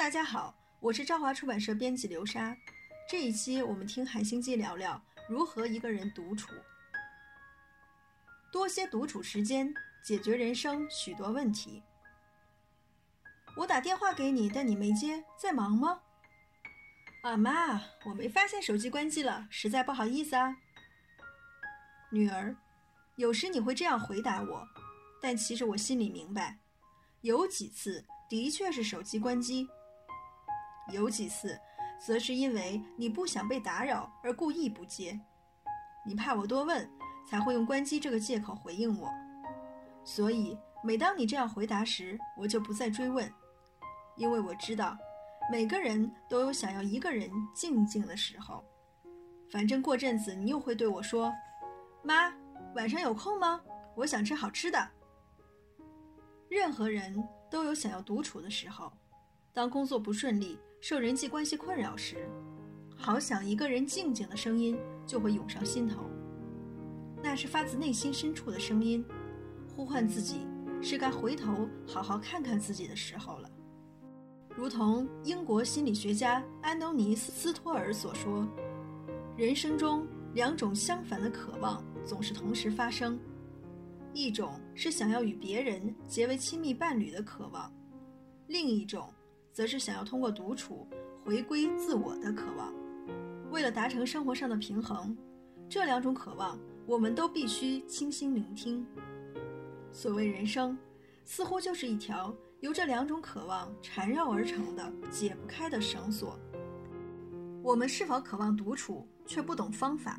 大家好，我是朝华出版社编辑刘莎。这一期我们听海星记聊聊如何一个人独处，多些独处时间，解决人生许多问题。我打电话给你，但你没接，在忙吗？啊妈，我没发现手机关机了，实在不好意思啊。女儿，有时你会这样回答我，但其实我心里明白，有几次的确是手机关机。有几次，则是因为你不想被打扰而故意不接，你怕我多问，才会用关机这个借口回应我。所以，每当你这样回答时，我就不再追问，因为我知道，每个人都有想要一个人静静的时候。反正过阵子你又会对我说：“妈，晚上有空吗？我想吃好吃的。”任何人都有想要独处的时候，当工作不顺利。受人际关系困扰时，好想一个人静静的声音就会涌上心头。那是发自内心深处的声音，呼唤自己是该回头好好看看自己的时候了。如同英国心理学家安东尼斯·斯托尔所说：“人生中两种相反的渴望总是同时发生，一种是想要与别人结为亲密伴侣的渴望，另一种。”则是想要通过独处回归自我的渴望。为了达成生活上的平衡，这两种渴望我们都必须倾心聆听。所谓人生，似乎就是一条由这两种渴望缠绕而成的解不开的绳索。我们是否渴望独处，却不懂方法？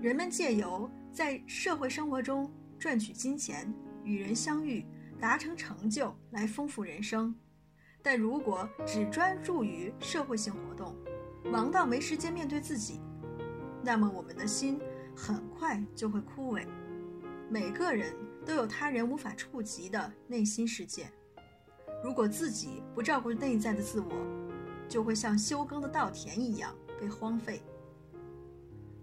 人们借由在社会生活中赚取金钱、与人相遇、达成成就来丰富人生。但如果只专注于社会性活动，忙到没时间面对自己，那么我们的心很快就会枯萎。每个人都有他人无法触及的内心世界，如果自己不照顾内在的自我，就会像休耕的稻田一样被荒废。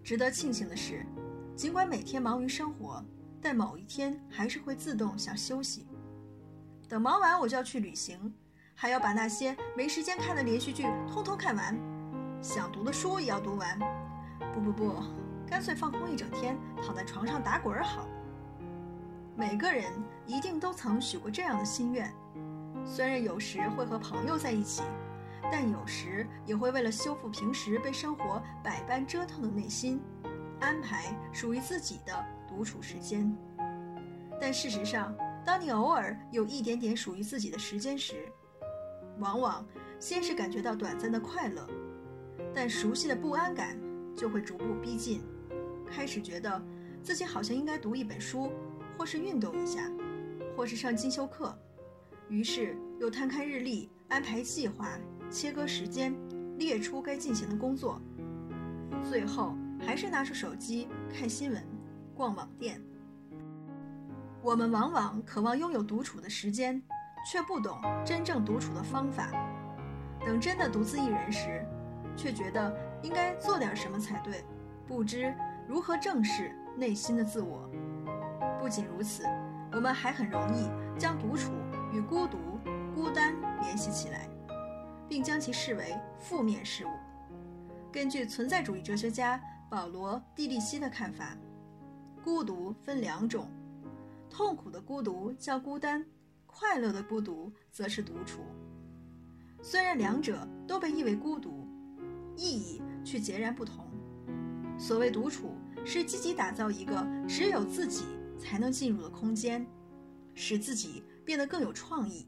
值得庆幸的是，尽管每天忙于生活，但某一天还是会自动想休息。等忙完，我就要去旅行。还要把那些没时间看的连续剧通通看完，想读的书也要读完。不不不，干脆放空一整天，躺在床上打滚儿好。每个人一定都曾许过这样的心愿，虽然有时会和朋友在一起，但有时也会为了修复平时被生活百般折腾的内心，安排属于自己的独处时间。但事实上，当你偶尔有一点点属于自己的时间时，往往先是感觉到短暂的快乐，但熟悉的不安感就会逐步逼近，开始觉得自己好像应该读一本书，或是运动一下，或是上进修课，于是又摊开日历，安排计划，切割时间，列出该进行的工作，最后还是拿出手机看新闻，逛网店。我们往往渴望拥有独处的时间。却不懂真正独处的方法，等真的独自一人时，却觉得应该做点什么才对，不知如何正视内心的自我。不仅如此，我们还很容易将独处与孤独、孤单联系起来，并将其视为负面事物。根据存在主义哲学家保罗·蒂利希的看法，孤独分两种，痛苦的孤独叫孤单。快乐的孤独则是独处，虽然两者都被译为孤独，意义却截然不同。所谓独处，是积极打造一个只有自己才能进入的空间，使自己变得更有创意。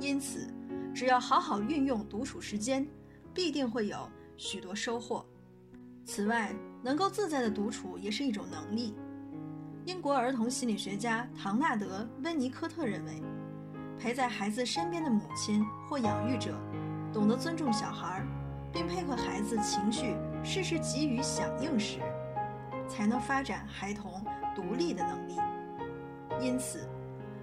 因此，只要好好运用独处时间，必定会有许多收获。此外，能够自在的独处也是一种能力。英国儿童心理学家唐纳德·温尼科特认为，陪在孩子身边的母亲或养育者，懂得尊重小孩，并配合孩子情绪，适时给予响应时，才能发展孩童独立的能力。因此，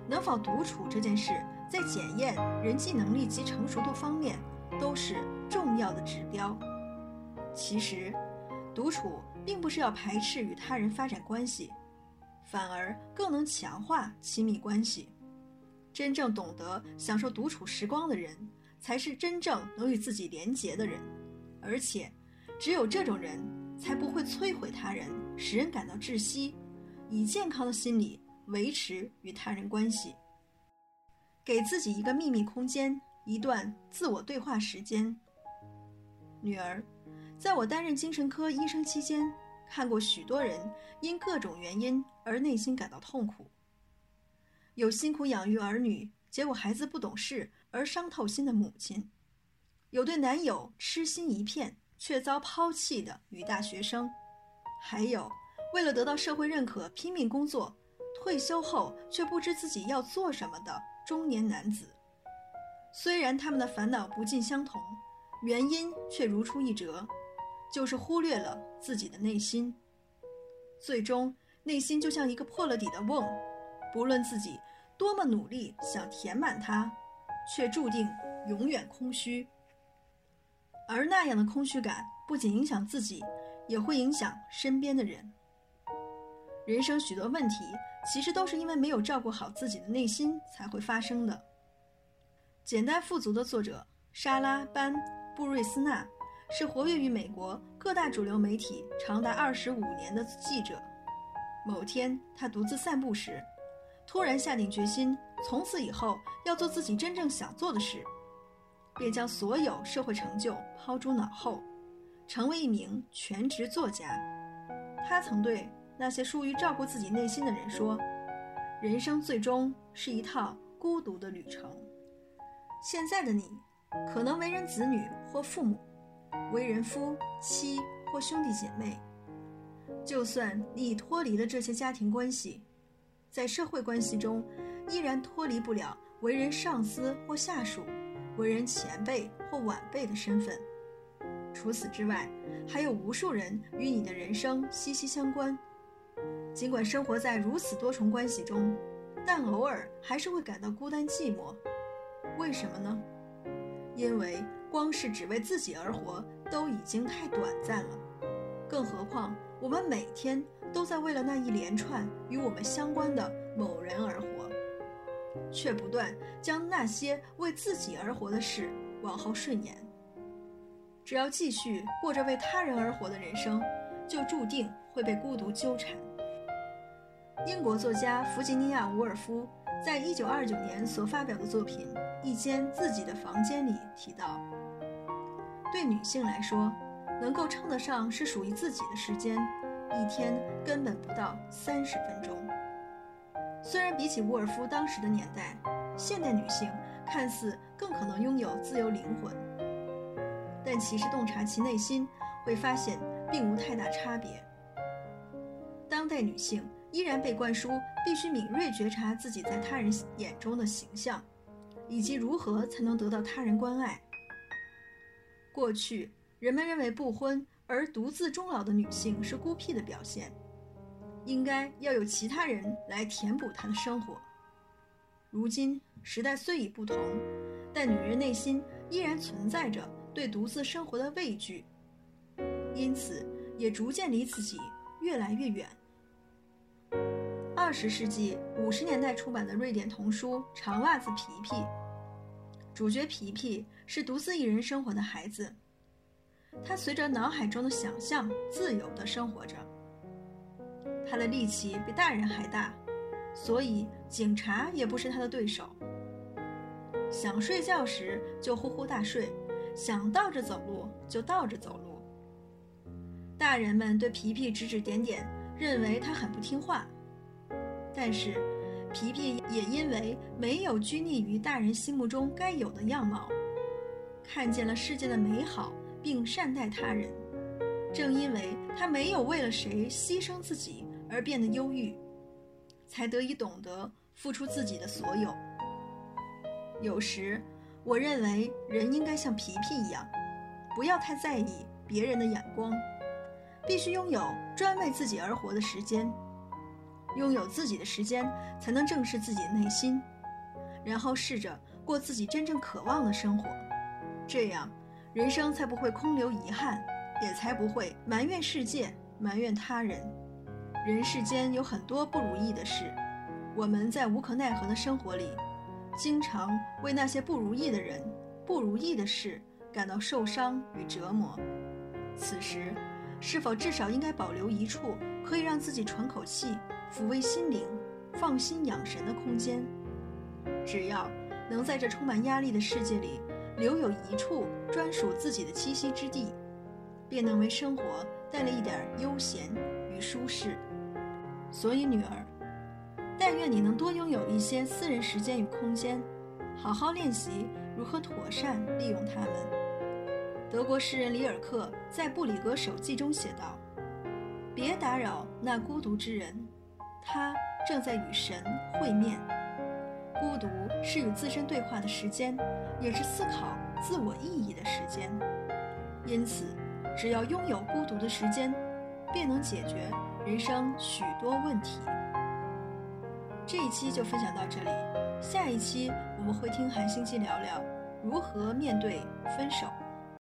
能否独处这件事，在检验人际能力及成熟度方面，都是重要的指标。其实，独处并不是要排斥与他人发展关系。反而更能强化亲密关系。真正懂得享受独处时光的人，才是真正能与自己连结的人，而且，只有这种人才不会摧毁他人，使人感到窒息，以健康的心理维持与他人关系。给自己一个秘密空间，一段自我对话时间。女儿，在我担任精神科医生期间，看过许多人因各种原因而内心感到痛苦。有辛苦养育儿女，结果孩子不懂事而伤透心的母亲；有对男友痴心一片却遭抛弃的女大学生；还有为了得到社会认可拼命工作，退休后却不知自己要做什么的中年男子。虽然他们的烦恼不尽相同，原因却如出一辙，就是忽略了自己的内心。最终，内心就像一个破了底的瓮。不论自己多么努力想填满它，却注定永远空虚。而那样的空虚感不仅影响自己，也会影响身边的人。人生许多问题，其实都是因为没有照顾好自己的内心才会发生的。《简单富足》的作者莎拉·班布瑞斯纳是活跃于美国各大主流媒体长达二十五年的记者。某天，他独自散步时。突然下定决心，从此以后要做自己真正想做的事，便将所有社会成就抛诸脑后，成为一名全职作家。他曾对那些疏于照顾自己内心的人说：“人生最终是一趟孤独的旅程。”现在的你，可能为人子女或父母，为人夫妻或兄弟姐妹。就算你已脱离了这些家庭关系。在社会关系中，依然脱离不了为人上司或下属、为人前辈或晚辈的身份。除此之外，还有无数人与你的人生息息相关。尽管生活在如此多重关系中，但偶尔还是会感到孤单寂寞。为什么呢？因为光是只为自己而活都已经太短暂了，更何况我们每天。都在为了那一连串与我们相关的某人而活，却不断将那些为自己而活的事往后顺延。只要继续过着为他人而活的人生，就注定会被孤独纠缠。英国作家弗吉尼亚·伍尔夫在一九二九年所发表的作品《一间自己的房间》里提到，对女性来说，能够称得上是属于自己的时间。一天根本不到三十分钟。虽然比起沃尔夫当时的年代，现代女性看似更可能拥有自由灵魂，但其实洞察其内心，会发现并无太大差别。当代女性依然被灌输必须敏锐觉察自己在他人眼中的形象，以及如何才能得到他人关爱。过去人们认为不婚。而独自终老的女性是孤僻的表现，应该要有其他人来填补她的生活。如今时代虽已不同，但女人内心依然存在着对独自生活的畏惧，因此也逐渐离自己越来越远。二十世纪五十年代出版的瑞典童书《长袜子皮皮》，主角皮皮是独自一人生活的孩子。他随着脑海中的想象自由地生活着。他的力气比大人还大，所以警察也不是他的对手。想睡觉时就呼呼大睡，想倒着走路就倒着走路。大人们对皮皮指指点点，认为他很不听话。但是，皮皮也因为没有拘泥于大人心目中该有的样貌，看见了世界的美好。并善待他人，正因为他没有为了谁牺牲自己而变得忧郁，才得以懂得付出自己的所有。有时，我认为人应该像皮皮一样，不要太在意别人的眼光，必须拥有专为自己而活的时间。拥有自己的时间，才能正视自己的内心，然后试着过自己真正渴望的生活。这样。人生才不会空留遗憾，也才不会埋怨世界、埋怨他人。人世间有很多不如意的事，我们在无可奈何的生活里，经常为那些不如意的人、不如意的事感到受伤与折磨。此时，是否至少应该保留一处可以让自己喘口气、抚慰心灵、放心养神的空间？只要能在这充满压力的世界里留有一处专属自己的栖息之地，便能为生活带来一点悠闲与舒适。所以，女儿，但愿你能多拥有一些私人时间与空间，好好练习如何妥善利用它们。德国诗人里尔克在《布里格手记》中写道：“别打扰那孤独之人，他正在与神会面。孤独是与自身对话的时间，也是思考自我意义的时间。因此，只要拥有孤独的时间，便能解决。”人生许多问题，这一期就分享到这里。下一期我们会听韩星机聊聊如何面对分手。